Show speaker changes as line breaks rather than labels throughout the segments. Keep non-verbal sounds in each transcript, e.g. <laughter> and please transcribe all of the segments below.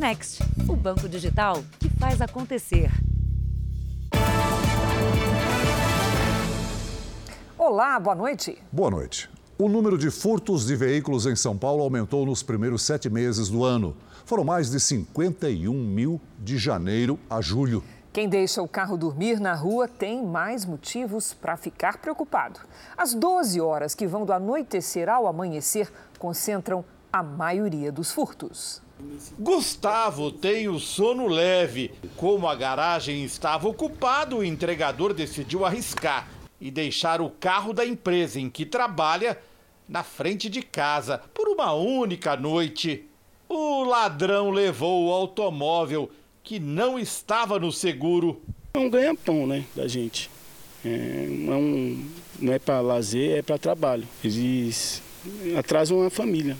Next, o banco digital que faz acontecer.
Olá, boa noite.
Boa noite. O número de furtos de veículos em São Paulo aumentou nos primeiros sete meses do ano. Foram mais de 51 mil de janeiro a julho.
Quem deixa o carro dormir na rua tem mais motivos para ficar preocupado. As 12 horas que vão do anoitecer ao amanhecer concentram a maioria dos furtos.
Gustavo tem o sono leve. Como a garagem estava ocupada, o entregador decidiu arriscar e deixar o carro da empresa em que trabalha na frente de casa por uma única noite. O ladrão levou o automóvel que não estava no seguro.
É um ganha-pão, né, da gente. É, um, não é para lazer, é para trabalho. Eles atrasam a família.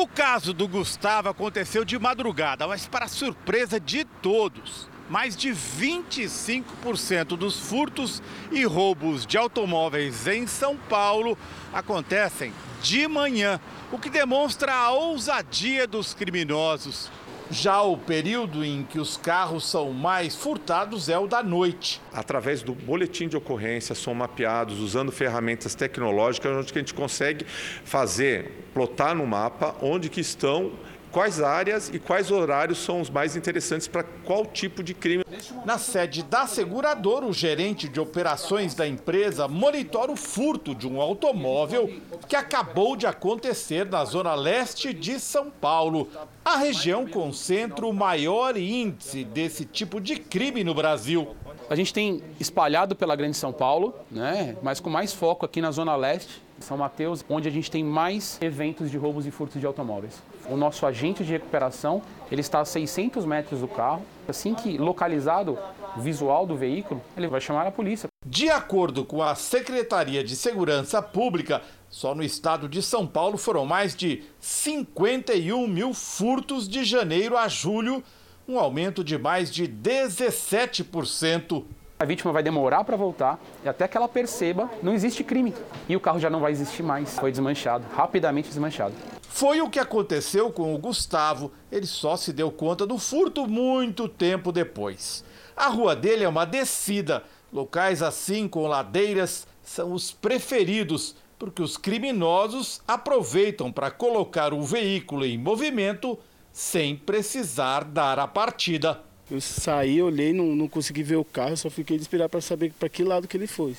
O caso do Gustavo aconteceu de madrugada, mas para surpresa de todos, mais de 25% dos furtos e roubos de automóveis em São Paulo acontecem de manhã, o que demonstra a ousadia dos criminosos. Já o período em que os carros são mais furtados é o da noite.
Através do boletim de ocorrência são mapeados usando ferramentas tecnológicas onde a gente consegue fazer, plotar no mapa onde que estão quais áreas e quais horários são os mais interessantes para qual tipo de crime.
Na sede da seguradora, o gerente de operações da empresa monitora o furto de um automóvel que acabou de acontecer na zona leste de São Paulo. A região concentra o maior índice desse tipo de crime no Brasil.
A gente tem espalhado pela Grande São Paulo, né, mas com mais foco aqui na zona leste, São Mateus, onde a gente tem mais eventos de roubos e furtos de automóveis. O nosso agente de recuperação, ele está a 600 metros do carro. Assim que localizado o visual do veículo, ele vai chamar a polícia.
De acordo com a Secretaria de Segurança Pública, só no estado de São Paulo foram mais de 51 mil furtos de janeiro a julho, um aumento de mais de 17%.
A vítima vai demorar para voltar e até que ela perceba, não existe crime. E o carro já não vai existir mais. Foi desmanchado, rapidamente desmanchado.
Foi o que aconteceu com o Gustavo. Ele só se deu conta do furto muito tempo depois. A rua dele é uma descida. Locais assim com ladeiras são os preferidos, porque os criminosos aproveitam para colocar o veículo em movimento sem precisar dar a partida.
Eu saí, olhei, não, não consegui ver o carro, só fiquei de esperar para saber para que lado que ele foi.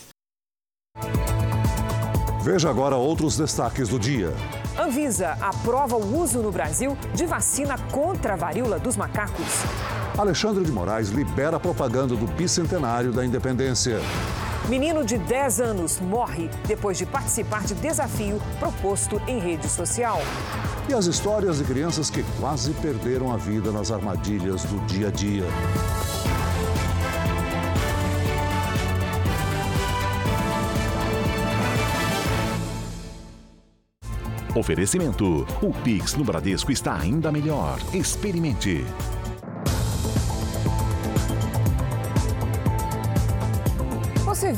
Veja agora outros destaques do dia.
Anvisa aprova o uso no Brasil de vacina contra a varíola dos macacos.
Alexandre de Moraes libera a propaganda do bicentenário da independência.
Menino de 10 anos morre depois de participar de desafio proposto em rede social.
E as histórias de crianças que quase perderam a vida nas armadilhas do dia a dia.
Oferecimento: o Pix no Bradesco está ainda melhor. Experimente.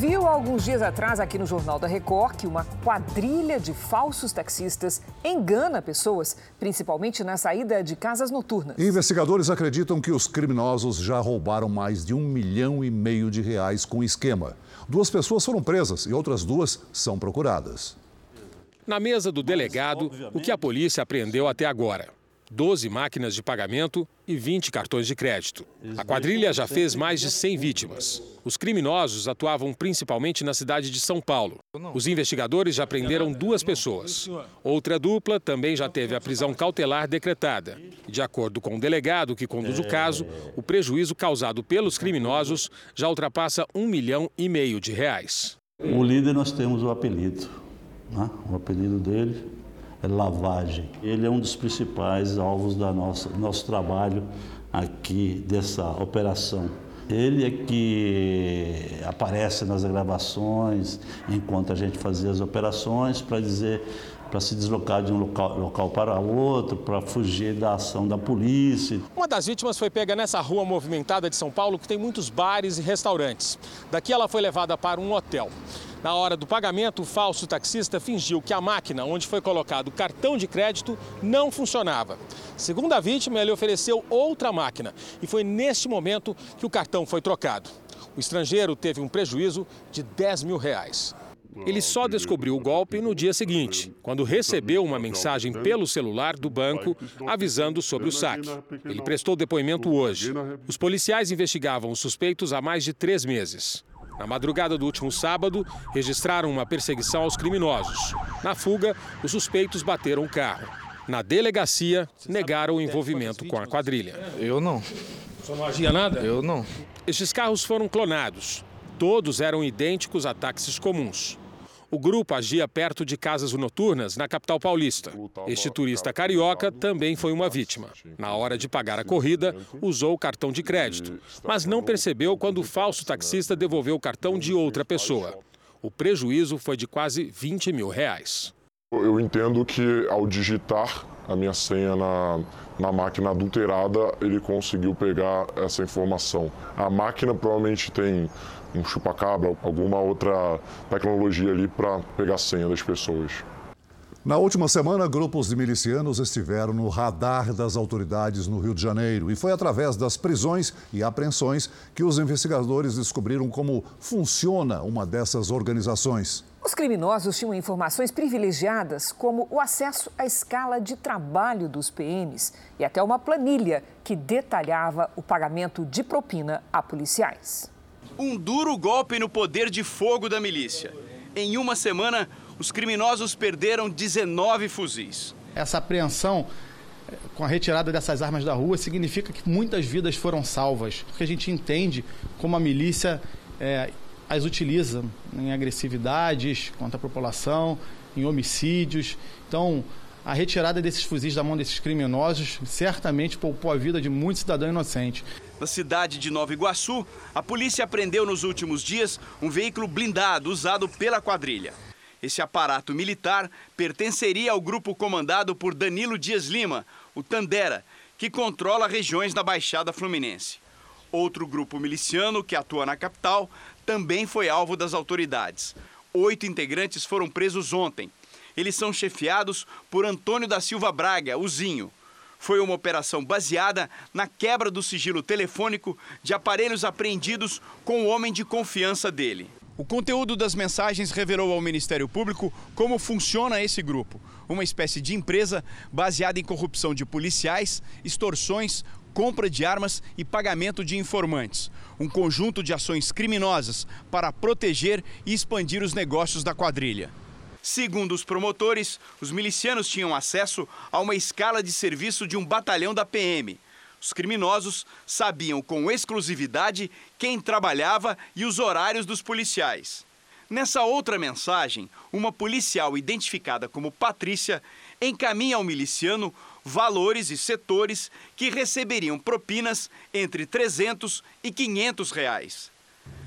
Viu alguns dias atrás aqui no Jornal da Record que uma quadrilha de falsos taxistas engana pessoas, principalmente na saída de casas noturnas.
Investigadores acreditam que os criminosos já roubaram mais de um milhão e meio de reais com o esquema. Duas pessoas foram presas e outras duas são procuradas.
Na mesa do delegado, o que a polícia apreendeu até agora. 12 máquinas de pagamento e 20 cartões de crédito. A quadrilha já fez mais de 100 vítimas. Os criminosos atuavam principalmente na cidade de São Paulo. Os investigadores já prenderam duas pessoas. Outra dupla também já teve a prisão cautelar decretada. De acordo com o delegado que conduz o caso, o prejuízo causado pelos criminosos já ultrapassa um milhão e meio de reais.
O líder nós temos o apelido. Né? O apelido dele Lavagem. Ele é um dos principais alvos da nossa nosso trabalho aqui dessa operação. Ele é que aparece nas gravações enquanto a gente fazia as operações para dizer para se deslocar de um local, local para outro, para fugir da ação da polícia.
Uma das vítimas foi pega nessa rua movimentada de São Paulo que tem muitos bares e restaurantes. Daqui ela foi levada para um hotel. Na hora do pagamento, o falso taxista fingiu que a máquina onde foi colocado o cartão de crédito não funcionava. Segundo a vítima, ele ofereceu outra máquina e foi neste momento que o cartão foi trocado. O estrangeiro teve um prejuízo de 10 mil reais. Ele só descobriu o golpe no dia seguinte, quando recebeu uma mensagem pelo celular do banco avisando sobre o saque. Ele prestou depoimento hoje. Os policiais investigavam os suspeitos há mais de três meses. Na madrugada do último sábado, registraram uma perseguição aos criminosos. Na fuga, os suspeitos bateram o carro. Na delegacia, negaram o envolvimento com a quadrilha.
Eu não.
Só não agia nada?
Eu não.
Estes carros foram clonados. Todos eram idênticos a táxis comuns. O grupo agia perto de casas noturnas na capital paulista. Este turista carioca também foi uma vítima. Na hora de pagar a corrida, usou o cartão de crédito, mas não percebeu quando o falso taxista devolveu o cartão de outra pessoa. O prejuízo foi de quase 20 mil reais.
Eu entendo que ao digitar a minha senha na, na máquina adulterada, ele conseguiu pegar essa informação. A máquina provavelmente tem um chupacabra, alguma outra tecnologia ali para pegar a senha das pessoas.
Na última semana, grupos de milicianos estiveram no radar das autoridades no Rio de Janeiro e foi através das prisões e apreensões que os investigadores descobriram como funciona uma dessas organizações.
Os criminosos tinham informações privilegiadas, como o acesso à escala de trabalho dos PMs e até uma planilha que detalhava o pagamento de propina a policiais.
Um duro golpe no poder de fogo da milícia. Em uma semana, os criminosos perderam 19 fuzis.
Essa apreensão eh, com a retirada dessas armas da rua significa que muitas vidas foram salvas, porque a gente entende como a milícia é, as utiliza em agressividades contra a população, em homicídios. Então, a retirada desses fuzis da mão desses criminosos certamente poupou a vida de muitos cidadãos inocentes.
Na cidade de Nova Iguaçu, a polícia apreendeu nos últimos dias um veículo blindado usado pela quadrilha. Esse aparato militar pertenceria ao grupo comandado por Danilo Dias Lima, o Tandera, que controla regiões da Baixada Fluminense. Outro grupo miliciano que atua na capital também foi alvo das autoridades. Oito integrantes foram presos ontem. Eles são chefiados por Antônio da Silva Braga, o Zinho. Foi uma operação baseada na quebra do sigilo telefônico de aparelhos apreendidos com o homem de confiança dele. O conteúdo das mensagens revelou ao Ministério Público como funciona esse grupo. Uma espécie de empresa baseada em corrupção de policiais, extorsões, compra de armas e pagamento de informantes. Um conjunto de ações criminosas para proteger e expandir os negócios da quadrilha. Segundo os promotores, os milicianos tinham acesso a uma escala de serviço de um batalhão da PM. Os criminosos sabiam com exclusividade quem trabalhava e os horários dos policiais. Nessa outra mensagem, uma policial identificada como Patrícia encaminha ao miliciano valores e setores que receberiam propinas entre 300 e 500 reais.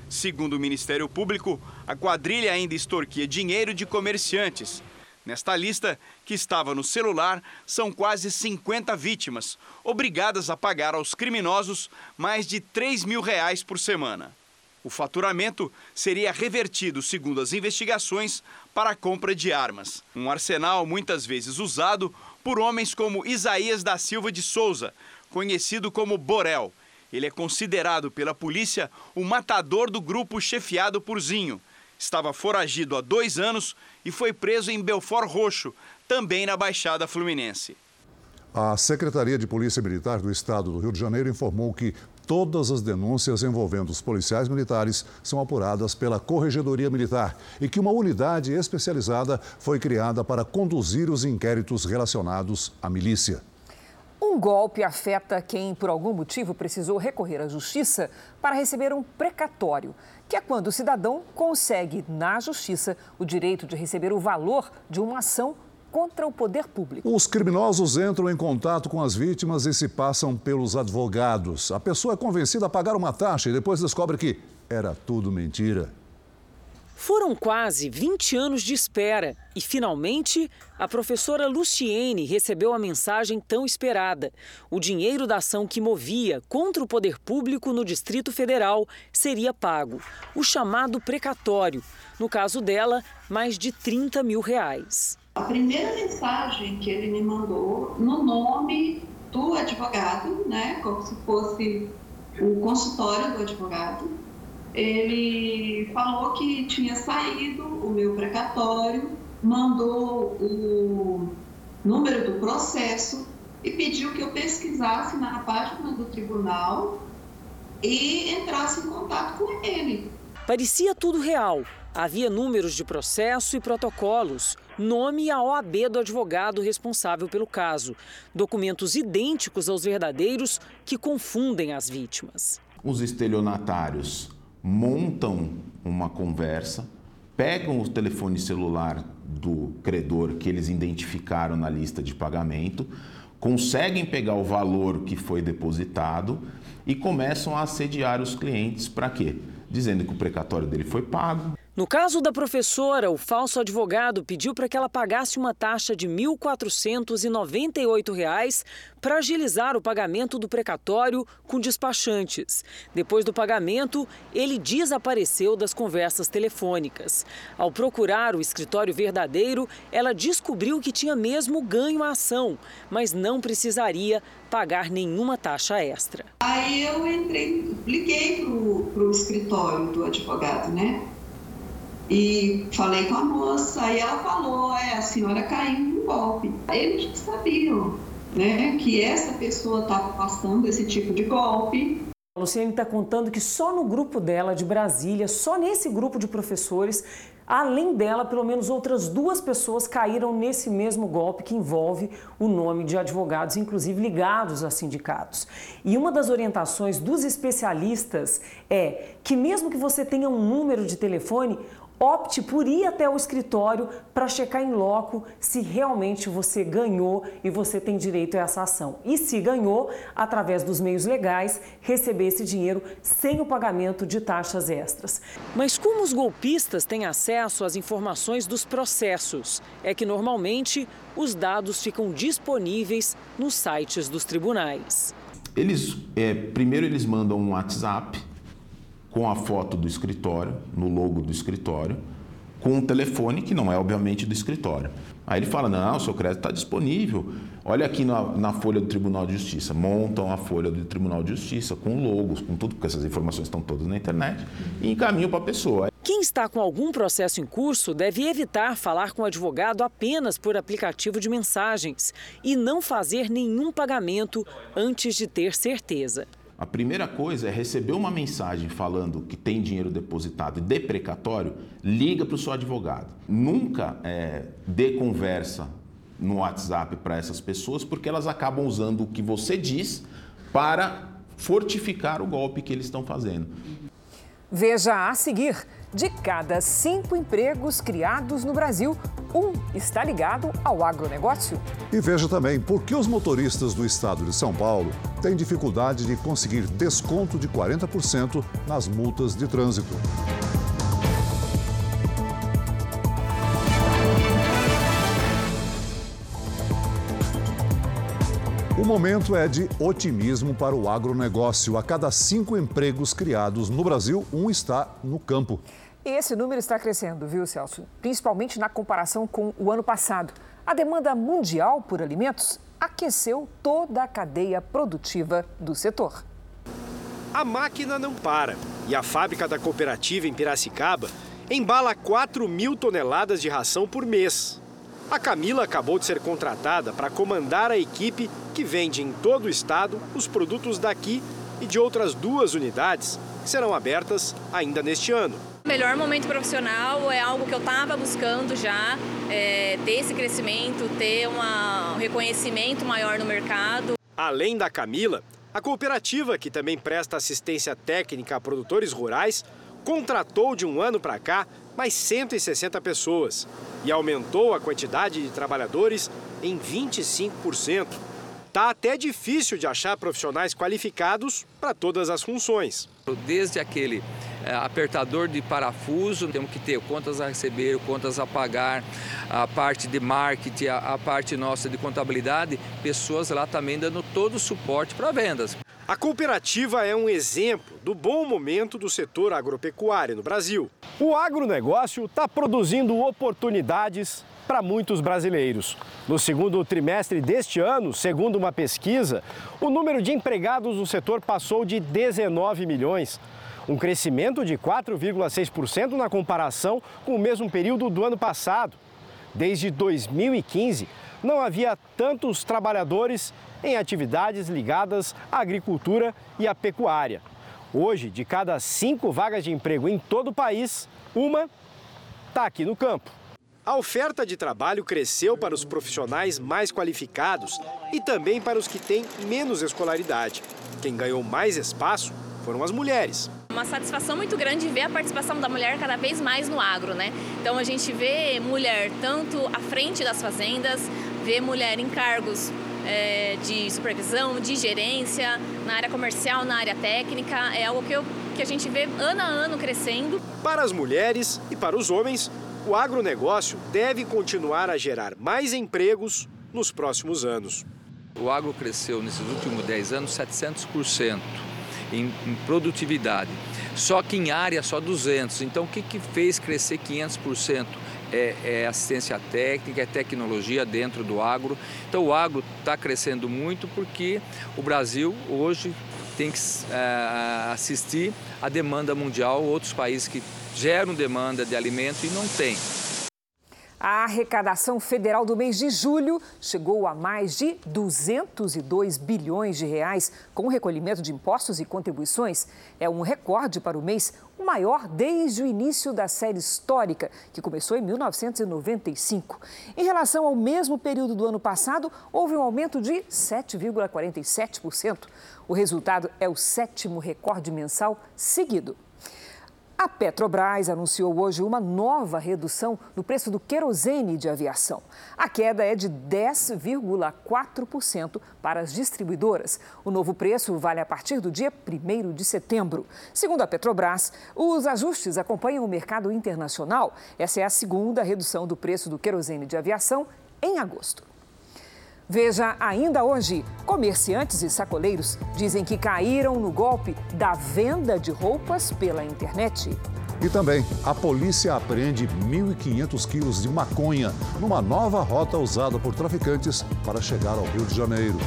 Segundo o Ministério Público, a quadrilha ainda extorquia dinheiro de comerciantes. Nesta lista, que estava no celular, são quase 50 vítimas, obrigadas a pagar aos criminosos mais de 3 mil reais por semana. O faturamento seria revertido, segundo as investigações, para a compra de armas. Um arsenal muitas vezes usado por homens como Isaías da Silva de Souza, conhecido como Borel, ele é considerado pela polícia o matador do grupo chefiado por Zinho. Estava foragido há dois anos e foi preso em Belfort Roxo, também na Baixada Fluminense.
A Secretaria de Polícia Militar do Estado do Rio de Janeiro informou que todas as denúncias envolvendo os policiais militares são apuradas pela Corregedoria Militar e que uma unidade especializada foi criada para conduzir os inquéritos relacionados à milícia.
Um golpe afeta quem, por algum motivo, precisou recorrer à justiça para receber um precatório, que é quando o cidadão consegue, na justiça, o direito de receber o valor de uma ação contra o poder público.
Os criminosos entram em contato com as vítimas e se passam pelos advogados. A pessoa é convencida a pagar uma taxa e depois descobre que era tudo mentira.
Foram quase 20 anos de espera e, finalmente, a professora Luciene recebeu a mensagem tão esperada. O dinheiro da ação que movia contra o poder público no Distrito Federal seria pago. O chamado precatório. No caso dela, mais de 30 mil reais.
A primeira mensagem que ele me mandou, no nome
do advogado, né, como se fosse o consultório do advogado. Ele falou que tinha saído o meu precatório, mandou o número do processo e pediu que eu pesquisasse na página do tribunal e entrasse em contato com ele.
Parecia tudo real. Havia números de processo e protocolos, nome e a OAB do advogado responsável pelo caso. Documentos idênticos aos verdadeiros que confundem as vítimas.
Os estelionatários montam uma conversa, pegam o telefone celular do credor que eles identificaram na lista de pagamento, conseguem pegar o valor que foi depositado e começam a assediar os clientes para quê? Dizendo que o precatório dele foi pago,
no caso da professora, o falso advogado pediu para que ela pagasse uma taxa de R$ 1.498 para agilizar o pagamento do precatório com despachantes. Depois do pagamento, ele desapareceu das conversas telefônicas. Ao procurar o escritório verdadeiro, ela descobriu que tinha mesmo ganho a ação, mas não precisaria pagar nenhuma taxa extra.
Aí eu entrei, liguei para o escritório do advogado, né? E falei com a moça, aí ela falou, é, a senhora caiu no golpe. Eles sabiam, né, que essa pessoa estava passando esse tipo de golpe.
A Luciane está contando que só no grupo dela de Brasília, só nesse grupo de professores, além dela, pelo menos outras duas pessoas caíram nesse mesmo golpe que envolve o nome de advogados, inclusive ligados a sindicatos. E uma das orientações dos especialistas é que, mesmo que você tenha um número de telefone, opte por ir até o escritório para checar em loco se realmente você ganhou e você tem direito a essa ação. E se ganhou, através dos meios legais, receber esse dinheiro sem o pagamento de taxas extras. Mas como os golpistas têm acesso às informações dos processos? É que normalmente os dados ficam disponíveis nos sites dos tribunais.
Eles, é, primeiro eles mandam um WhatsApp com a foto do escritório, no logo do escritório, com um telefone que não é obviamente do escritório. Aí ele fala: não, o seu crédito está disponível. Olha aqui na, na, folha do Tribunal de Justiça. Montam a folha do Tribunal de Justiça com logos, com tudo, porque essas informações estão todas na internet, e encaminham para a pessoa.
Quem está com algum processo em curso deve evitar falar com o advogado apenas por aplicativo de mensagens e não fazer nenhum pagamento antes de ter certeza.
A primeira coisa é receber uma mensagem falando que tem dinheiro depositado e de precatório, liga para o seu advogado. Nunca é, dê conversa no WhatsApp para essas pessoas, porque elas acabam usando o que você diz para fortificar o golpe que eles estão fazendo.
Veja a seguir. De cada cinco empregos criados no Brasil, um está ligado ao agronegócio.
E veja também por que os motoristas do estado de São Paulo têm dificuldade de conseguir desconto de 40% nas multas de trânsito. Momento é de otimismo para o agronegócio. A cada cinco empregos criados no Brasil, um está no campo.
Esse número está crescendo, viu, Celso? Principalmente na comparação com o ano passado. A demanda mundial por alimentos aqueceu toda a cadeia produtiva do setor.
A máquina não para e a fábrica da cooperativa em Piracicaba embala 4 mil toneladas de ração por mês. A Camila acabou de ser contratada para comandar a equipe que vende em todo o estado os produtos daqui e de outras duas unidades que serão abertas ainda neste ano.
O melhor momento profissional é algo que eu estava buscando já, é, ter esse crescimento, ter uma, um reconhecimento maior no mercado.
Além da Camila, a cooperativa, que também presta assistência técnica a produtores rurais, contratou de um ano para cá mais 160 pessoas e aumentou a quantidade de trabalhadores em 25%. Tá até difícil de achar profissionais qualificados para todas as funções.
Desde aquele é, apertador de parafuso, temos que ter contas a receber, contas a pagar, a parte de marketing, a parte nossa de contabilidade, pessoas lá também dando todo o suporte para vendas.
A cooperativa é um exemplo do bom momento do setor agropecuário no Brasil. O agronegócio está produzindo oportunidades para muitos brasileiros. No segundo trimestre deste ano, segundo uma pesquisa, o número de empregados no setor passou de 19 milhões, um crescimento de 4,6% na comparação com o mesmo período do ano passado. Desde 2015, não havia tantos trabalhadores em atividades ligadas à agricultura e à pecuária. Hoje, de cada cinco vagas de emprego em todo o país, uma está aqui no campo. A oferta de trabalho cresceu para os profissionais mais qualificados e também para os que têm menos escolaridade. Quem ganhou mais espaço foram as mulheres.
Uma satisfação muito grande ver a participação da mulher cada vez mais no agro, né? Então a gente vê mulher tanto à frente das fazendas, vê mulher em cargos é, de supervisão, de gerência, na área comercial, na área técnica. É algo que, eu, que a gente vê ano a ano crescendo.
Para as mulheres e para os homens, o agronegócio deve continuar a gerar mais empregos nos próximos anos.
O agro cresceu nesses últimos 10 anos 700% em, em produtividade. Só que em área só 200. Então o que, que fez crescer 500%? É, é, assistência técnica, é tecnologia dentro do agro. Então o agro está crescendo muito porque o Brasil hoje tem que é, assistir à demanda mundial, outros países que geram demanda de alimento e não têm.
A arrecadação federal do mês de julho chegou a mais de 202 bilhões de reais com recolhimento de impostos e contribuições. É um recorde para o mês, o maior desde o início da série histórica, que começou em 1995. Em relação ao mesmo período do ano passado, houve um aumento de 7,47%. O resultado é o sétimo recorde mensal seguido. A Petrobras anunciou hoje uma nova redução no preço do querosene de aviação. A queda é de 10,4% para as distribuidoras. O novo preço vale a partir do dia 1 de setembro. Segundo a Petrobras, os ajustes acompanham o mercado internacional. Essa é a segunda redução do preço do querosene de aviação em agosto. Veja ainda hoje: comerciantes e sacoleiros dizem que caíram no golpe da venda de roupas pela internet.
E também, a polícia apreende 1.500 quilos de maconha numa nova rota usada por traficantes para chegar ao Rio de Janeiro.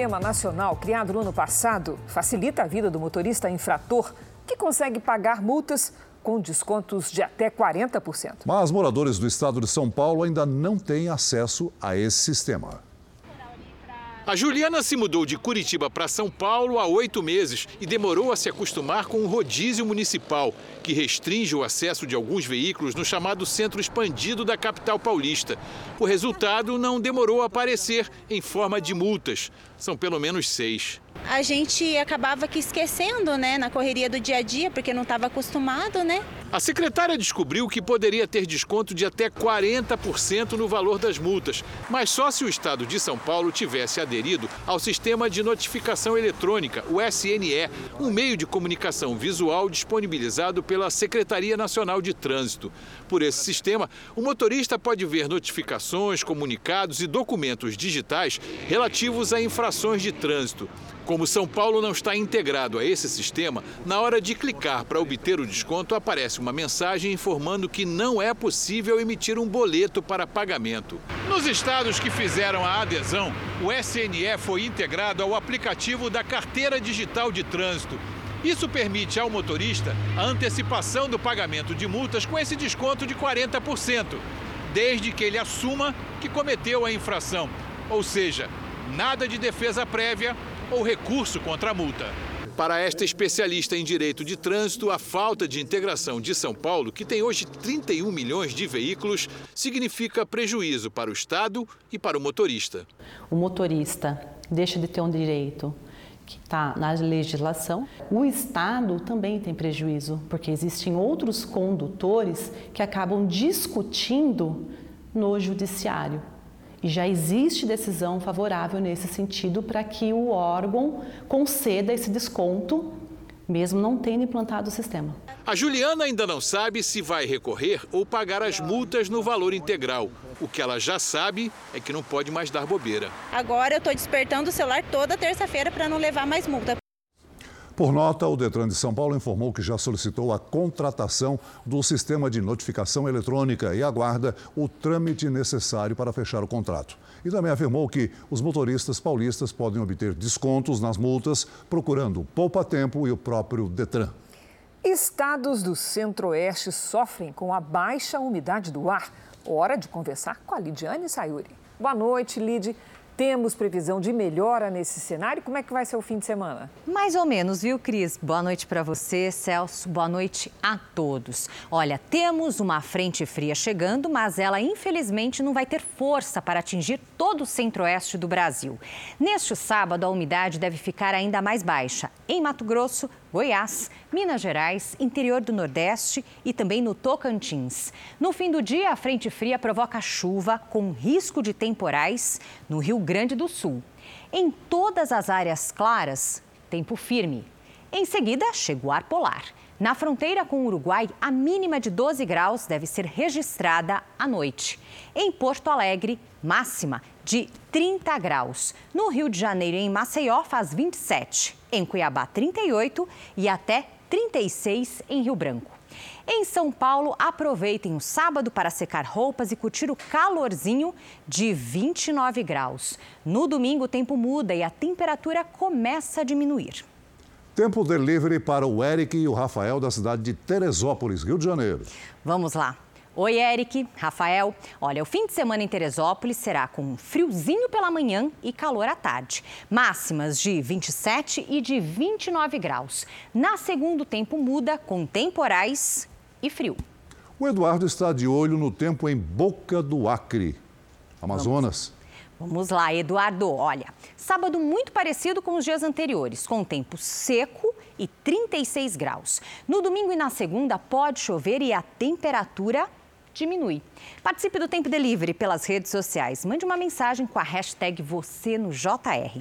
Sistema nacional criado no ano passado facilita a vida do motorista infrator que consegue pagar multas com descontos de até 40%.
Mas moradores do estado de São Paulo ainda não têm acesso a esse sistema.
A Juliana se mudou de Curitiba para São Paulo há oito meses e demorou a se acostumar com o rodízio municipal, que restringe o acesso de alguns veículos no chamado centro expandido da capital paulista. O resultado não demorou a aparecer em forma de multas. São pelo menos seis
a gente acabava que esquecendo, né, na correria do dia a dia, porque não estava acostumado, né?
A secretária descobriu que poderia ter desconto de até 40% no valor das multas, mas só se o estado de São Paulo tivesse aderido ao sistema de notificação eletrônica, o SNE, um meio de comunicação visual disponibilizado pela Secretaria Nacional de Trânsito. Por esse sistema, o motorista pode ver notificações, comunicados e documentos digitais relativos a infrações de trânsito. Como São Paulo não está integrado a esse sistema, na hora de clicar para obter o desconto, aparece uma mensagem informando que não é possível emitir um boleto para pagamento. Nos estados que fizeram a adesão, o SNE foi integrado ao aplicativo da Carteira Digital de Trânsito. Isso permite ao motorista a antecipação do pagamento de multas com esse desconto de 40%, desde que ele assuma que cometeu a infração. Ou seja, nada de defesa prévia ou recurso contra a multa. Para esta especialista em direito de trânsito, a falta de integração de São Paulo, que tem hoje 31 milhões de veículos, significa prejuízo para o Estado e para o motorista.
O motorista deixa de ter um direito que está na legislação. O Estado também tem prejuízo, porque existem outros condutores que acabam discutindo no judiciário. E já existe decisão favorável nesse sentido para que o órgão conceda esse desconto mesmo não tendo implantado o sistema.
A Juliana ainda não sabe se vai recorrer ou pagar as multas no valor integral. O que ela já sabe é que não pode mais dar bobeira.
Agora eu estou despertando o celular toda terça-feira para não levar mais multa.
Por nota, o Detran de São Paulo informou que já solicitou a contratação do sistema de notificação eletrônica e aguarda o trâmite necessário para fechar o contrato. E também afirmou que os motoristas paulistas podem obter descontos nas multas procurando o Poupa Tempo e o próprio Detran.
Estados do Centro-Oeste sofrem com a baixa umidade do ar. Hora de conversar com a Lidiane Sayuri. Boa noite, Lid. Temos previsão de melhora nesse cenário? Como é que vai ser o fim de semana?
Mais ou menos, viu, Cris? Boa noite para você, Celso. Boa noite a todos. Olha, temos uma frente fria chegando, mas ela infelizmente não vai ter força para atingir todo o centro-oeste do Brasil. Neste sábado, a umidade deve ficar ainda mais baixa. Em Mato Grosso, Goiás, Minas Gerais, interior do Nordeste e também no Tocantins. No fim do dia, a frente fria provoca chuva com risco de temporais no Rio Grande do Sul. Em todas as áreas claras, tempo firme. Em seguida, chega o ar polar. Na fronteira com o Uruguai, a mínima de 12 graus deve ser registrada à noite. Em Porto Alegre, máxima de 30 graus. No Rio de Janeiro e em Maceió, faz 27. Em Cuiabá, 38 e até 36 em Rio Branco. Em São Paulo, aproveitem o sábado para secar roupas e curtir o calorzinho de 29 graus. No domingo, o tempo muda e a temperatura começa a diminuir.
Tempo delivery para o Eric e o Rafael da cidade de Teresópolis, Rio de Janeiro.
Vamos lá. Oi, Eric, Rafael. Olha, o fim de semana em Teresópolis será com friozinho pela manhã e calor à tarde. Máximas de 27 e de 29 graus. Na segunda, o tempo muda com temporais e frio.
O Eduardo está de olho no tempo em Boca do Acre, Amazonas.
Vamos lá, Eduardo. Olha, sábado muito parecido com os dias anteriores, com tempo seco e 36 graus. No domingo e na segunda pode chover e a temperatura diminui. Participe do Tempo Delivery pelas redes sociais. Mande uma mensagem com a hashtag você no JR.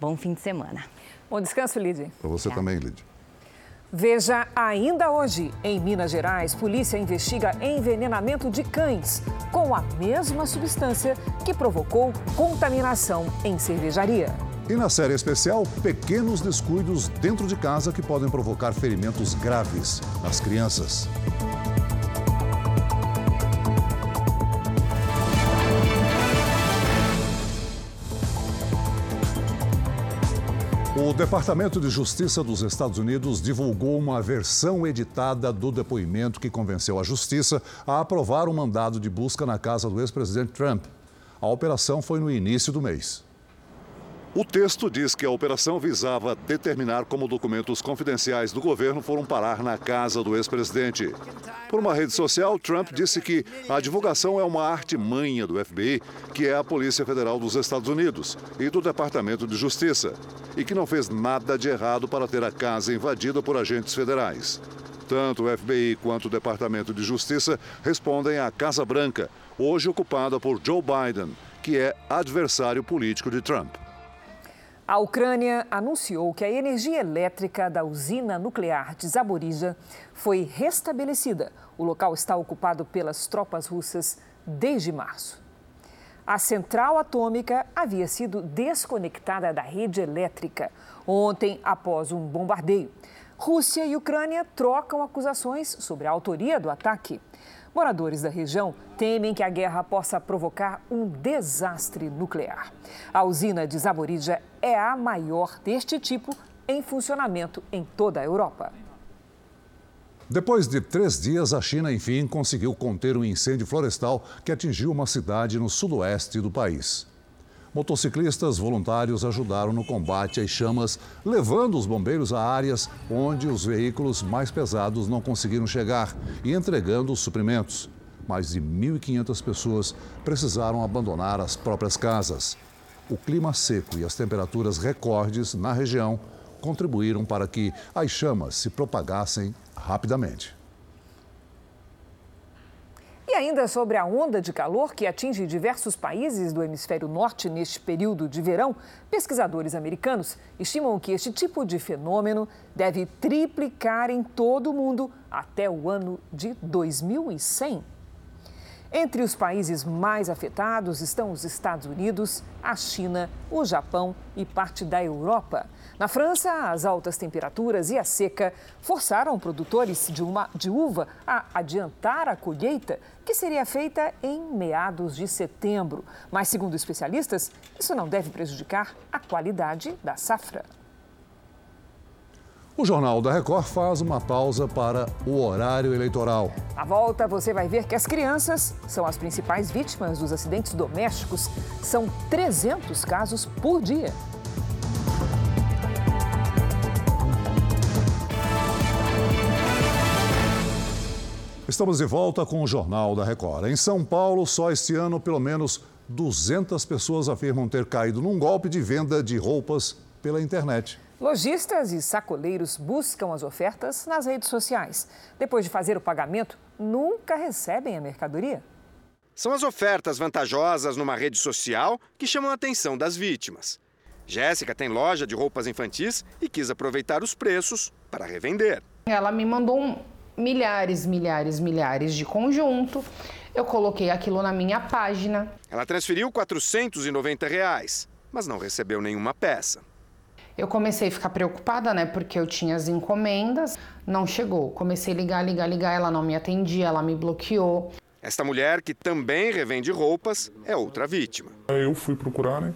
Bom fim de semana.
Bom descanso, Lidy.
Para você também, Lidy.
Veja ainda hoje, em Minas Gerais, polícia investiga envenenamento de cães com a mesma substância que provocou contaminação em cervejaria.
E na série especial, pequenos descuidos dentro de casa que podem provocar ferimentos graves nas crianças. O Departamento de Justiça dos Estados Unidos divulgou uma versão editada do depoimento que convenceu a Justiça a aprovar um mandado de busca na casa do ex-presidente Trump. A operação foi no início do mês. O texto diz que a operação visava determinar como documentos confidenciais do governo foram parar na casa do ex-presidente. Por uma rede social, Trump disse que a divulgação é uma arte-manha do FBI, que é a Polícia Federal dos Estados Unidos, e do Departamento de Justiça, e que não fez nada de errado para ter a casa invadida por agentes federais. Tanto o FBI quanto o Departamento de Justiça respondem à Casa Branca, hoje ocupada por Joe Biden, que é adversário político de Trump.
A Ucrânia anunciou que a energia elétrica da usina nuclear de Zaporizhia foi restabelecida. O local está ocupado pelas tropas russas desde março. A central atômica havia sido desconectada da rede elétrica ontem após um bombardeio. Rússia e Ucrânia trocam acusações sobre a autoria do ataque. Moradores da região temem que a guerra possa provocar um desastre nuclear. A usina de Zaporizhia é a maior deste tipo em funcionamento em toda a Europa.
Depois de três dias, a China, enfim, conseguiu conter um incêndio florestal que atingiu uma cidade no sudoeste do país. Motociclistas voluntários ajudaram no combate às chamas, levando os bombeiros a áreas onde os veículos mais pesados não conseguiram chegar e entregando os suprimentos. Mais de 1.500 pessoas precisaram abandonar as próprias casas. O clima seco e as temperaturas recordes na região contribuíram para que as chamas se propagassem rapidamente.
E ainda sobre a onda de calor que atinge diversos países do hemisfério norte neste período de verão, pesquisadores americanos estimam que este tipo de fenômeno deve triplicar em todo o mundo até o ano de 2100. Entre os países mais afetados estão os Estados Unidos, a China, o Japão e parte da Europa. Na França, as altas temperaturas e a seca forçaram produtores de, uma, de uva a adiantar a colheita, que seria feita em meados de setembro. Mas, segundo especialistas, isso não deve prejudicar a qualidade da safra.
O Jornal da Record faz uma pausa para o horário eleitoral.
À volta, você vai ver que as crianças são as principais vítimas dos acidentes domésticos. São 300 casos por dia.
Estamos de volta com o Jornal da Record. Em São Paulo, só este ano, pelo menos 200 pessoas afirmam ter caído num golpe de venda de roupas pela internet.
Lojistas e sacoleiros buscam as ofertas nas redes sociais. Depois de fazer o pagamento, nunca recebem a mercadoria.
São as ofertas vantajosas numa rede social que chamam a atenção das vítimas. Jéssica tem loja de roupas infantis e quis aproveitar os preços para revender.
Ela me mandou um, milhares, milhares, milhares de conjunto. Eu coloquei aquilo na minha página.
Ela transferiu 490 reais, mas não recebeu nenhuma peça.
Eu comecei a ficar preocupada, né? Porque eu tinha as encomendas, não chegou. Comecei a ligar, ligar, ligar, ela não me atendia, ela me bloqueou.
Esta mulher, que também revende roupas, é outra vítima.
Eu fui procurar, né?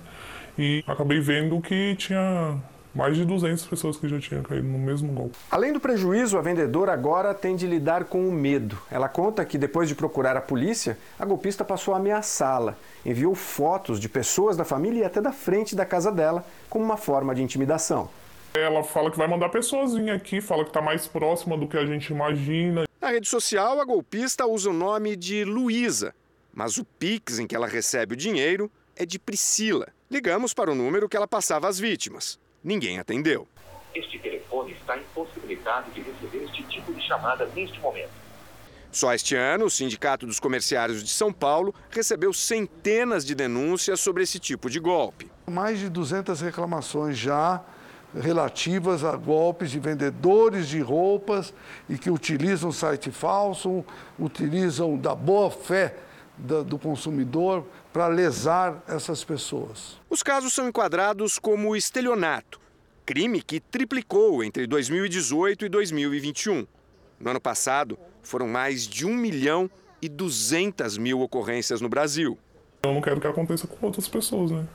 E acabei vendo que tinha mais de 200 pessoas que já tinham caído no mesmo golpe.
Além do prejuízo, a vendedora agora tem de lidar com o medo. Ela conta que depois de procurar a polícia, a golpista passou a ameaçá-la. Enviou fotos de pessoas da família e até da frente da casa dela, como uma forma de intimidação.
Ela fala que vai mandar pessoas vir aqui, fala que está mais próxima do que a gente imagina.
Na rede social, a golpista usa o nome de Luísa, mas o Pix em que ela recebe o dinheiro é de Priscila. Ligamos para o número que ela passava às vítimas. Ninguém atendeu.
Este telefone está impossibilitado de receber este tipo de chamada neste momento.
Só este ano, o Sindicato dos Comerciários de São Paulo recebeu centenas de denúncias sobre esse tipo de golpe.
Mais de 200 reclamações já relativas a golpes de vendedores de roupas e que utilizam site falso, utilizam da boa fé do consumidor para lesar essas pessoas.
Os casos são enquadrados como estelionato, crime que triplicou entre 2018 e 2021. No ano passado, foram mais de 1 milhão e 200 mil ocorrências no Brasil.
Eu não quero que aconteça com outras pessoas, né?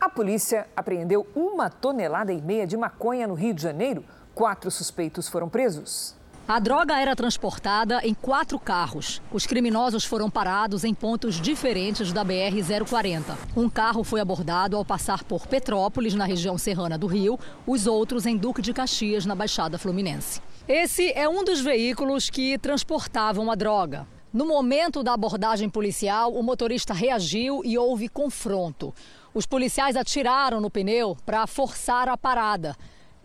A polícia apreendeu uma tonelada e meia de maconha no Rio de Janeiro. Quatro suspeitos foram presos.
A droga era transportada em quatro carros. Os criminosos foram parados em pontos diferentes da BR-040. Um carro foi abordado ao passar por Petrópolis, na região serrana do Rio, os outros em Duque de Caxias, na Baixada Fluminense. Esse é um dos veículos que transportavam a droga. No momento da abordagem policial, o motorista reagiu e houve confronto. Os policiais atiraram no pneu para forçar a parada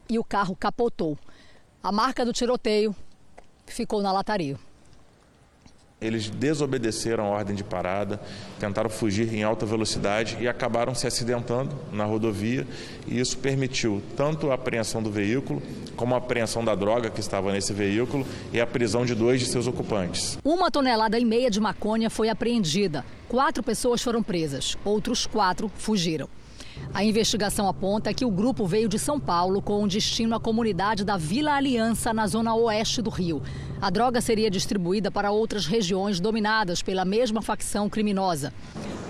e o carro capotou. A marca do tiroteio ficou na lataria.
Eles desobedeceram a ordem de parada, tentaram fugir em alta velocidade e acabaram se acidentando na rodovia. E isso permitiu tanto a apreensão do veículo, como a apreensão da droga que estava nesse veículo e a prisão de dois de seus ocupantes.
Uma tonelada e meia de maconha foi apreendida. Quatro pessoas foram presas, outros quatro fugiram. A investigação aponta que o grupo veio de São Paulo com destino à comunidade da Vila Aliança, na zona oeste do Rio. A droga seria distribuída para outras regiões dominadas pela mesma facção criminosa.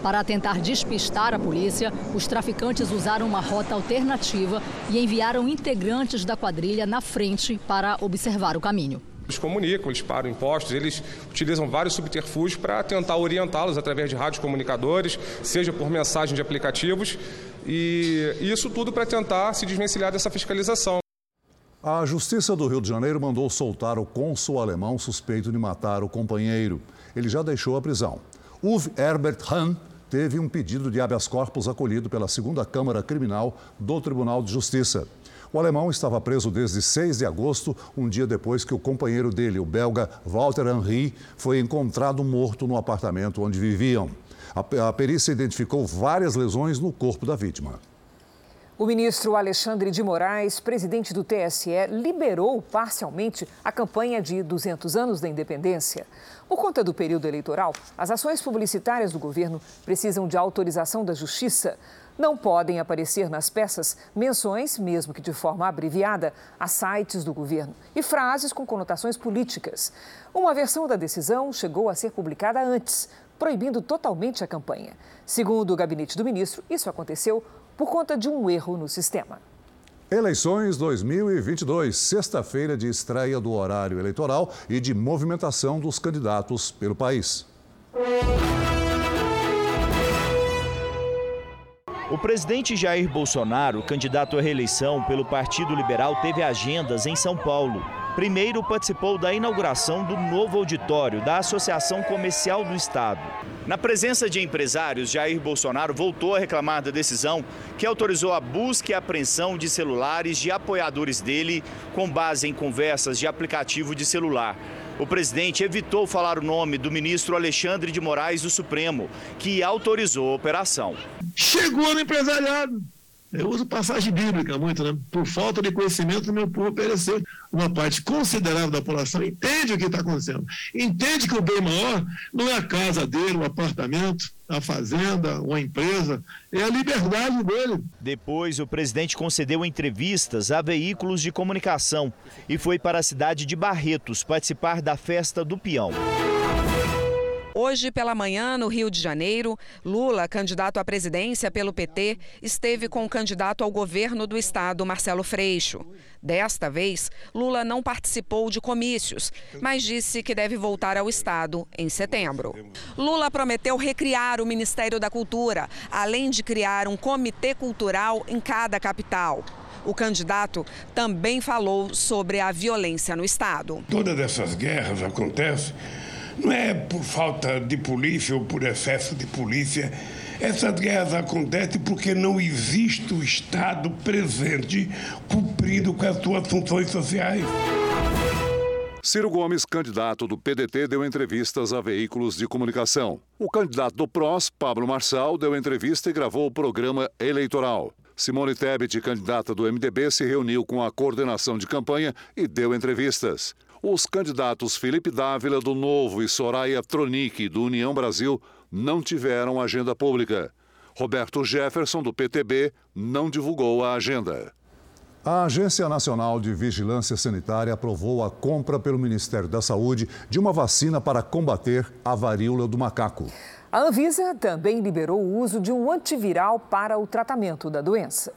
Para tentar despistar a polícia, os traficantes usaram uma rota alternativa e enviaram integrantes da quadrilha na frente para observar o caminho.
Eles comunicam, eles param impostos, eles utilizam vários subterfúgios para tentar orientá-los através de rádios comunicadores, seja por mensagem de aplicativos, e isso tudo para tentar se desvencilhar dessa fiscalização.
A Justiça do Rio de Janeiro mandou soltar o cônsul alemão suspeito de matar o companheiro. Ele já deixou a prisão. Uwe Herbert Hahn teve um pedido de habeas corpus acolhido pela segunda Câmara Criminal do Tribunal de Justiça. O alemão estava preso desde 6 de agosto, um dia depois que o companheiro dele, o belga Walter Henry, foi encontrado morto no apartamento onde viviam. A perícia identificou várias lesões no corpo da vítima.
O ministro Alexandre de Moraes, presidente do TSE, liberou parcialmente a campanha de 200 anos da independência. Por conta do período eleitoral, as ações publicitárias do governo precisam de autorização da Justiça. Não podem aparecer nas peças menções, mesmo que de forma abreviada, a sites do governo e frases com conotações políticas. Uma versão da decisão chegou a ser publicada antes, proibindo totalmente a campanha. Segundo o gabinete do ministro, isso aconteceu por conta de um erro no sistema.
Eleições 2022, sexta-feira de estreia do horário eleitoral e de movimentação dos candidatos pelo país.
O presidente Jair Bolsonaro, candidato à reeleição pelo Partido Liberal, teve agendas em São Paulo. Primeiro, participou da inauguração do novo auditório da Associação Comercial do Estado. Na presença de empresários, Jair Bolsonaro voltou a reclamar da decisão que autorizou a busca e apreensão de celulares de apoiadores dele com base em conversas de aplicativo de celular. O presidente evitou falar o nome do ministro Alexandre de Moraes do Supremo, que autorizou a operação.
Chegou no empresariado. Eu uso passagem bíblica muito, né? Por falta de conhecimento, meu povo pereceu. Uma parte considerável da população entende o que está acontecendo. Entende que o bem maior não é a casa dele, o apartamento, a fazenda, uma empresa, é a liberdade dele.
Depois, o presidente concedeu entrevistas a veículos de comunicação e foi para a cidade de Barretos participar da festa do peão.
Hoje pela manhã, no Rio de Janeiro, Lula, candidato à presidência pelo PT, esteve com o candidato ao governo do estado, Marcelo Freixo. Desta vez, Lula não participou de comícios, mas disse que deve voltar ao estado em setembro. Lula prometeu recriar o Ministério da Cultura, além de criar um comitê cultural em cada capital. O candidato também falou sobre a violência no estado.
Todas essas guerras acontecem não é por falta de polícia ou por excesso de polícia. Essas guerras acontecem porque não existe o Estado presente cumprindo com as suas funções sociais.
Ciro Gomes, candidato do PDT, deu entrevistas a veículos de comunicação. O candidato do PROS, Pablo Marçal, deu entrevista e gravou o programa eleitoral. Simone Tebet, candidata do MDB, se reuniu com a coordenação de campanha e deu entrevistas. Os candidatos Felipe Dávila, do Novo, e Soraya Tronic, do União Brasil, não tiveram agenda pública. Roberto Jefferson, do PTB, não divulgou a agenda. A Agência Nacional de Vigilância Sanitária aprovou a compra pelo Ministério da Saúde de uma vacina para combater a varíola do macaco.
A Anvisa também liberou o uso de um antiviral para o tratamento da doença.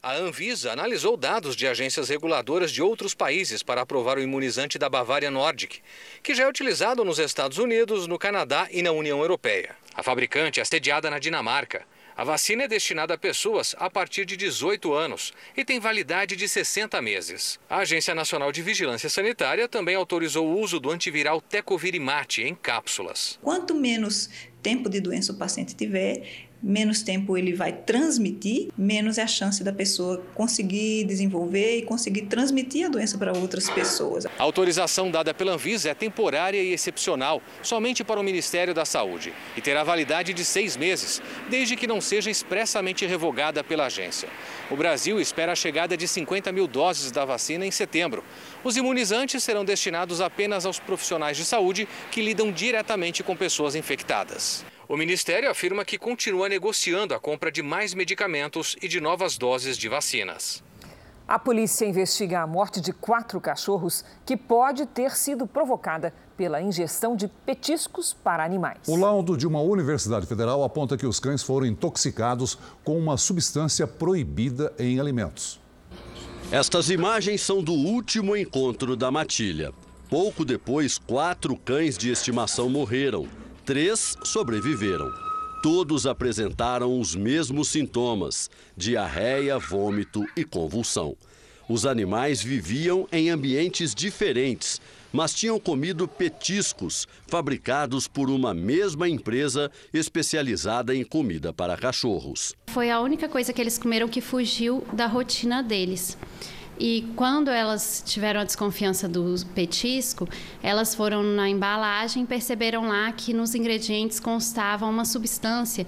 A Anvisa analisou dados de agências reguladoras de outros países para aprovar o imunizante da Bavária Nordic, que já é utilizado nos Estados Unidos, no Canadá e na União Europeia. A fabricante é sediada na Dinamarca. A vacina é destinada a pessoas a partir de 18 anos e tem validade de 60 meses. A Agência Nacional de Vigilância Sanitária também autorizou o uso do antiviral Tecovirimat em cápsulas.
Quanto menos tempo de doença o paciente tiver, menos tempo ele vai transmitir, menos é a chance da pessoa conseguir desenvolver e conseguir transmitir a doença para outras pessoas.
A autorização dada pela Anvisa é temporária e excepcional, somente para o Ministério da Saúde, e terá validade de seis meses, desde que não seja expressamente revogada pela agência. O Brasil espera a chegada de 50 mil doses da vacina em setembro. Os imunizantes serão destinados apenas aos profissionais de saúde que lidam diretamente com pessoas infectadas. O Ministério afirma que continua negociando a compra de mais medicamentos e de novas doses de vacinas.
A polícia investiga a morte de quatro cachorros que pode ter sido provocada pela ingestão de petiscos para animais.
O laudo de uma universidade federal aponta que os cães foram intoxicados com uma substância proibida em alimentos.
Estas imagens são do último encontro da matilha. Pouco depois, quatro cães de estimação morreram. Três sobreviveram. Todos apresentaram os mesmos sintomas: diarreia, vômito e convulsão. Os animais viviam em ambientes diferentes, mas tinham comido petiscos fabricados por uma mesma empresa especializada em comida para cachorros.
Foi a única coisa que eles comeram que fugiu da rotina deles. E quando elas tiveram a desconfiança do petisco, elas foram na embalagem e perceberam lá que nos ingredientes constava uma substância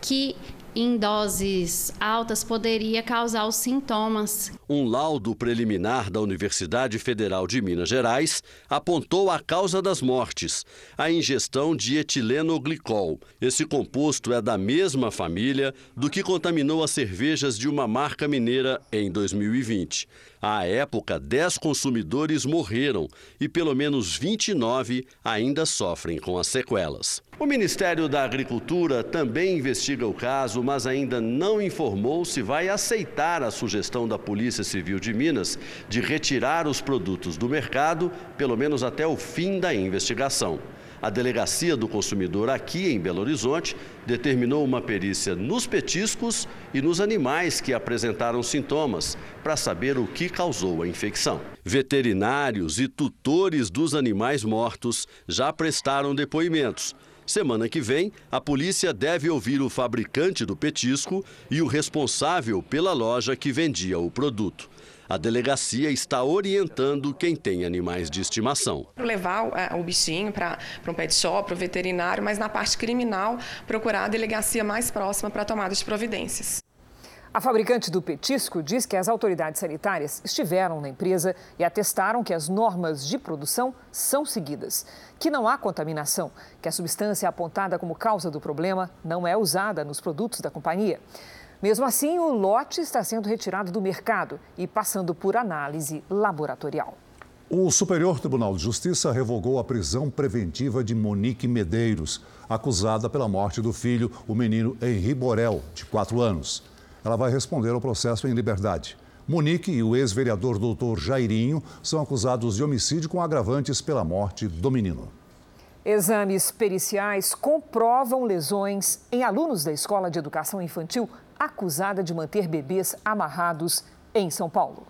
que em doses altas poderia causar os sintomas.
Um laudo preliminar da Universidade Federal de Minas Gerais apontou a causa das mortes, a ingestão de etilenoglicol. Esse composto é da mesma família do que contaminou as cervejas de uma marca mineira em 2020. À época, 10 consumidores morreram e pelo menos 29 ainda sofrem com as sequelas. O Ministério da Agricultura também investiga o caso, mas ainda não informou se vai aceitar a sugestão da Polícia Civil de Minas de retirar os produtos do mercado, pelo menos até o fim da investigação. A Delegacia do Consumidor aqui em Belo Horizonte determinou uma perícia nos petiscos e nos animais que apresentaram sintomas para saber o que causou a infecção. Veterinários e tutores dos animais mortos já prestaram depoimentos. Semana que vem, a polícia deve ouvir o fabricante do petisco e o responsável pela loja que vendia o produto. A delegacia está orientando quem tem animais de estimação.
Levar o é, bichinho para um pet shop, para o veterinário, mas na parte criminal, procurar a delegacia mais próxima para tomada de providências.
A fabricante do petisco diz que as autoridades sanitárias estiveram na empresa e atestaram que as normas de produção são seguidas, que não há contaminação, que a substância apontada como causa do problema não é usada nos produtos da companhia. Mesmo assim, o lote está sendo retirado do mercado e passando por análise laboratorial.
O Superior Tribunal de Justiça revogou a prisão preventiva de Monique Medeiros, acusada pela morte do filho, o menino Henri Borel, de 4 anos. Ela vai responder ao processo em liberdade. Monique e o ex-vereador doutor Jairinho são acusados de homicídio com agravantes pela morte do menino.
Exames periciais comprovam lesões em alunos da Escola de Educação Infantil acusada de manter bebês amarrados em São Paulo.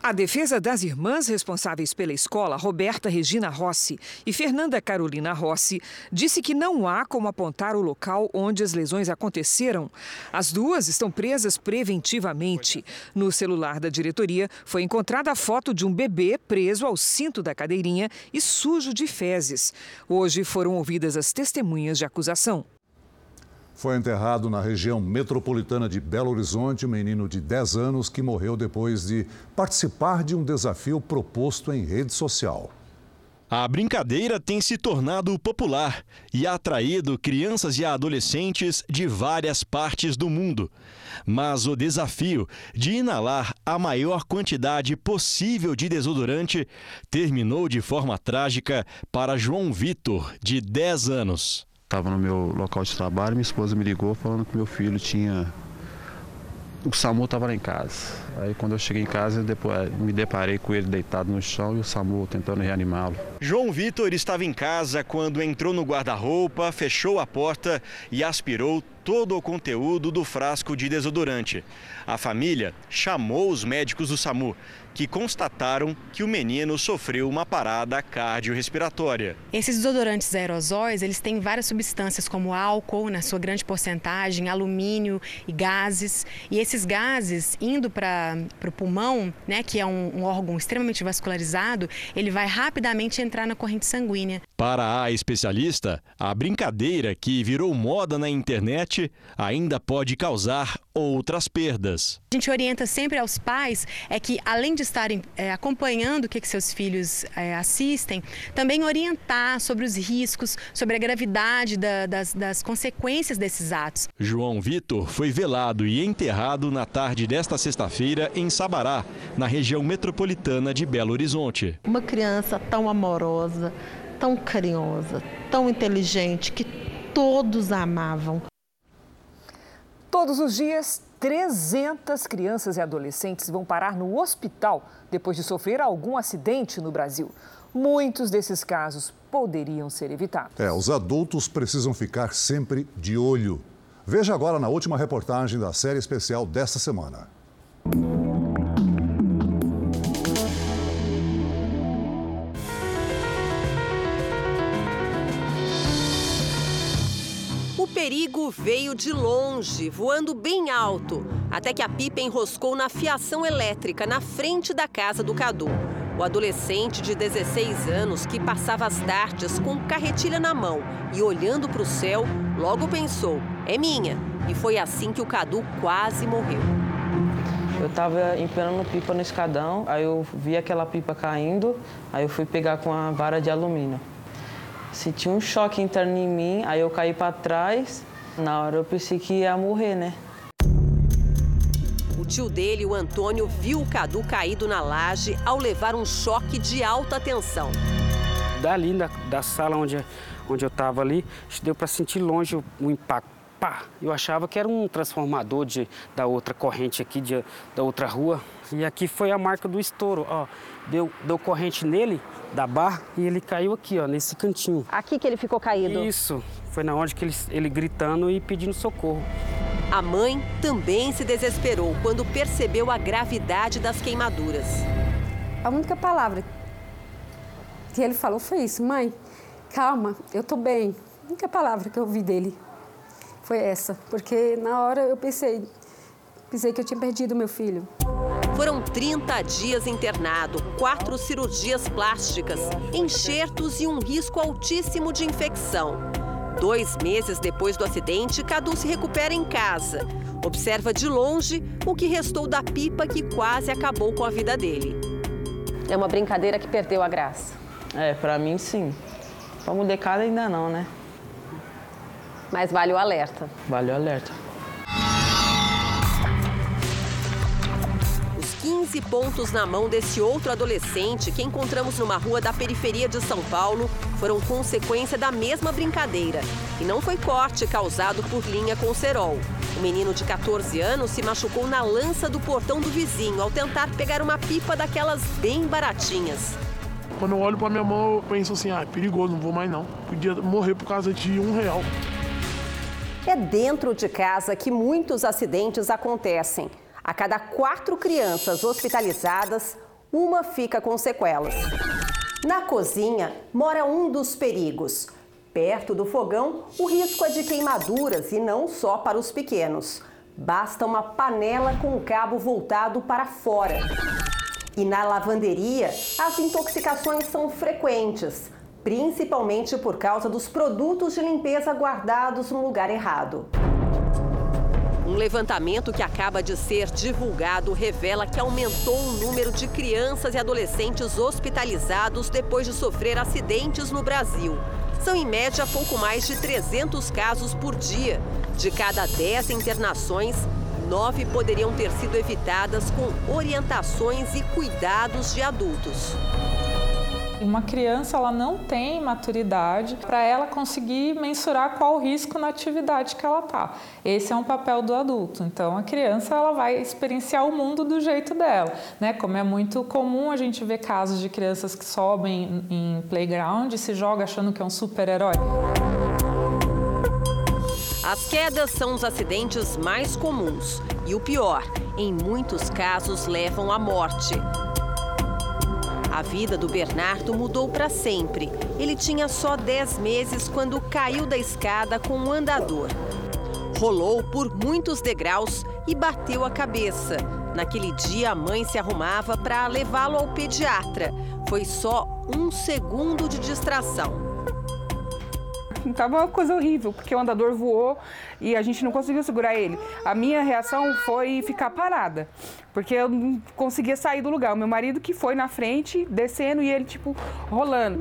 A defesa das irmãs responsáveis pela escola, Roberta Regina Rossi e Fernanda Carolina Rossi, disse que não há como apontar o local onde as lesões aconteceram. As duas estão presas preventivamente. No celular da diretoria foi encontrada a foto de um bebê preso ao cinto da cadeirinha e sujo de fezes. Hoje foram ouvidas as testemunhas de acusação.
Foi enterrado na região metropolitana de Belo Horizonte um menino de 10 anos que morreu depois de participar de um desafio proposto em rede social.
A brincadeira tem se tornado popular e atraído crianças e adolescentes de várias partes do mundo. Mas o desafio de inalar a maior quantidade possível de desodorante terminou de forma trágica para João Vitor, de 10 anos.
Estava no meu local de trabalho, minha esposa me ligou falando que meu filho tinha. O SAMU estava lá em casa. Aí quando eu cheguei em casa, depois, me deparei com ele deitado no chão e o SAMU tentando reanimá-lo.
João Vitor estava em casa quando entrou no guarda-roupa, fechou a porta e aspirou todo o conteúdo do frasco de desodorante. A família chamou os médicos do SAMU que constataram que o menino sofreu uma parada cardiorrespiratória.
Esses desodorantes aerosóis, eles têm várias substâncias como álcool, na sua grande porcentagem, alumínio e gases. E esses gases, indo para o pulmão, né, que é um, um órgão extremamente vascularizado, ele vai rapidamente entrar na corrente sanguínea.
Para a especialista, a brincadeira que virou moda na internet ainda pode causar outras perdas.
A gente orienta sempre aos pais é que, além de estarem é, acompanhando o que, que seus filhos é, assistem, também orientar sobre os riscos, sobre a gravidade da, das, das consequências desses atos.
João Vitor foi velado e enterrado na tarde desta sexta-feira em Sabará, na região metropolitana de Belo Horizonte.
Uma criança tão amorosa, tão carinhosa, tão inteligente, que todos amavam.
Todos os dias, 300 crianças e adolescentes vão parar no hospital depois de sofrer algum acidente no Brasil. Muitos desses casos poderiam ser evitados.
É, os adultos precisam ficar sempre de olho. Veja agora na última reportagem da série especial desta semana.
O perigo veio de longe, voando bem alto, até que a pipa enroscou na fiação elétrica na frente da casa do Cadu. O adolescente de 16 anos, que passava as tardes com carretilha na mão e olhando para o céu, logo pensou: é minha. E foi assim que o Cadu quase morreu.
Eu estava empenando pipa no escadão, aí eu vi aquela pipa caindo, aí eu fui pegar com a vara de alumínio. Senti um choque interno em mim, aí eu caí para trás. Na hora eu pensei que ia morrer, né?
O tio dele, o Antônio, viu o Cadu caído na laje ao levar um choque de alta tensão.
Dali da, da sala onde, onde eu estava ali, deu para sentir longe o, o impacto. Pá! Eu achava que era um transformador de, da outra corrente aqui, de, da outra rua. E aqui foi a marca do estouro, ó. Deu, deu corrente nele, da barra, e ele caiu aqui, ó, nesse cantinho.
Aqui que ele ficou caído?
Isso. Foi na onde que ele, ele gritando e pedindo socorro.
A mãe também se desesperou quando percebeu a gravidade das queimaduras.
A única palavra que ele falou foi isso: mãe, calma, eu tô bem. A única palavra que eu ouvi dele foi essa, porque na hora eu pensei, pensei que eu tinha perdido meu filho.
Foram 30 dias internado, quatro cirurgias plásticas, enxertos e um risco altíssimo de infecção. Dois meses depois do acidente, Cadu se recupera em casa. Observa de longe o que restou da pipa que quase acabou com a vida dele. É uma brincadeira que perdeu a graça.
É, pra mim sim. Pra molecada ainda não, né?
Mas vale o alerta.
Vale o alerta.
Os 15 pontos na mão desse outro adolescente que encontramos numa rua da periferia de São Paulo foram consequência da mesma brincadeira. E não foi corte causado por linha com cerol. O menino de 14 anos se machucou na lança do portão do vizinho ao tentar pegar uma pipa daquelas bem baratinhas.
Quando eu olho pra minha mão, eu penso assim, ah, é perigoso, não vou mais não. Podia morrer por causa de um real.
É dentro de casa que muitos acidentes acontecem. A cada quatro crianças hospitalizadas, uma fica com sequelas. Na cozinha mora um dos perigos. Perto do fogão, o risco é de queimaduras e não só para os pequenos. Basta uma panela com o cabo voltado para fora. E na lavanderia, as intoxicações são frequentes, principalmente por causa dos produtos de limpeza guardados no lugar errado. Um levantamento que acaba de ser divulgado revela que aumentou o número de crianças e adolescentes hospitalizados depois de sofrer acidentes no Brasil. São, em média, pouco mais de 300 casos por dia. De cada 10 internações, nove poderiam ter sido evitadas com orientações e cuidados de adultos.
Uma criança ela não tem maturidade para ela conseguir mensurar qual o risco na atividade que ela está. Esse é um papel do adulto. Então a criança ela vai experienciar o mundo do jeito dela, né? Como é muito comum a gente ver casos de crianças que sobem em playground e se joga achando que é um super-herói.
As quedas são os acidentes mais comuns e o pior, em muitos casos levam à morte. A vida do Bernardo mudou para sempre. Ele tinha só 10 meses quando caiu da escada com um andador. Rolou por muitos degraus e bateu a cabeça. Naquele dia, a mãe se arrumava para levá-lo ao pediatra. Foi só um segundo de distração.
Tava uma coisa horrível, porque o andador voou e a gente não conseguiu segurar ele. A minha reação foi ficar parada, porque eu não conseguia sair do lugar. O meu marido que foi na frente, descendo e ele, tipo, rolando.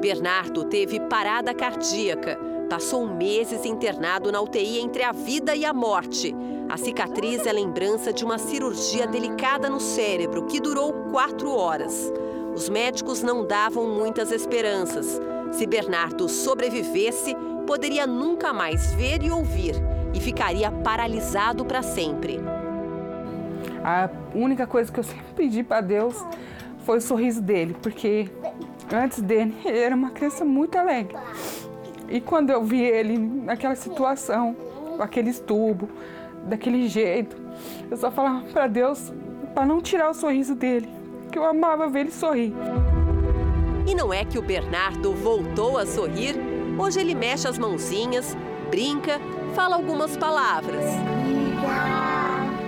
Bernardo teve parada cardíaca. Passou meses internado na UTI entre a vida e a morte. A cicatriz é lembrança de uma cirurgia delicada no cérebro que durou quatro horas. Os médicos não davam muitas esperanças. Se Bernardo sobrevivesse, poderia nunca mais ver e ouvir e ficaria paralisado para sempre.
A única coisa que eu <laughs> sempre pedi para Deus foi o sorriso dele, porque antes dele ele era uma criança muito alegre. E quando eu vi ele naquela situação, com aqueles tubos, daquele jeito, eu só falava para Deus para não tirar o sorriso dele, que eu amava ver ele sorrir.
E não é que o Bernardo voltou a sorrir? Hoje ele mexe as mãozinhas, brinca, fala algumas palavras.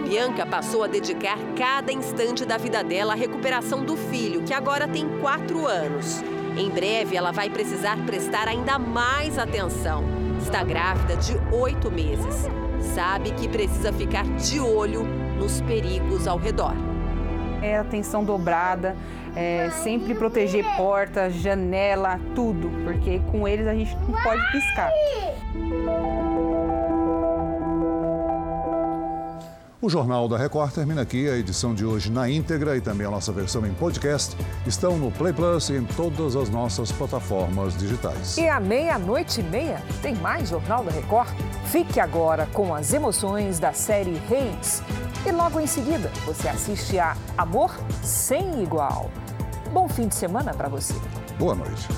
Bianca passou a dedicar cada instante da vida dela à recuperação do filho, que agora tem quatro anos. Em breve, ela vai precisar prestar ainda mais atenção. Está grávida de oito meses. Sabe que precisa ficar de olho nos perigos ao redor.
É atenção dobrada, é sempre proteger porta, janela, tudo, porque com eles a gente não pode piscar.
O Jornal da Record termina aqui. A edição de hoje na íntegra e também a nossa versão em podcast estão no Play Plus e em todas as nossas plataformas digitais.
E à meia-noite e meia tem mais Jornal da Record? Fique agora com as emoções da série Reis. E logo em seguida você assiste a Amor Sem Igual. Bom fim de semana para você.
Boa noite.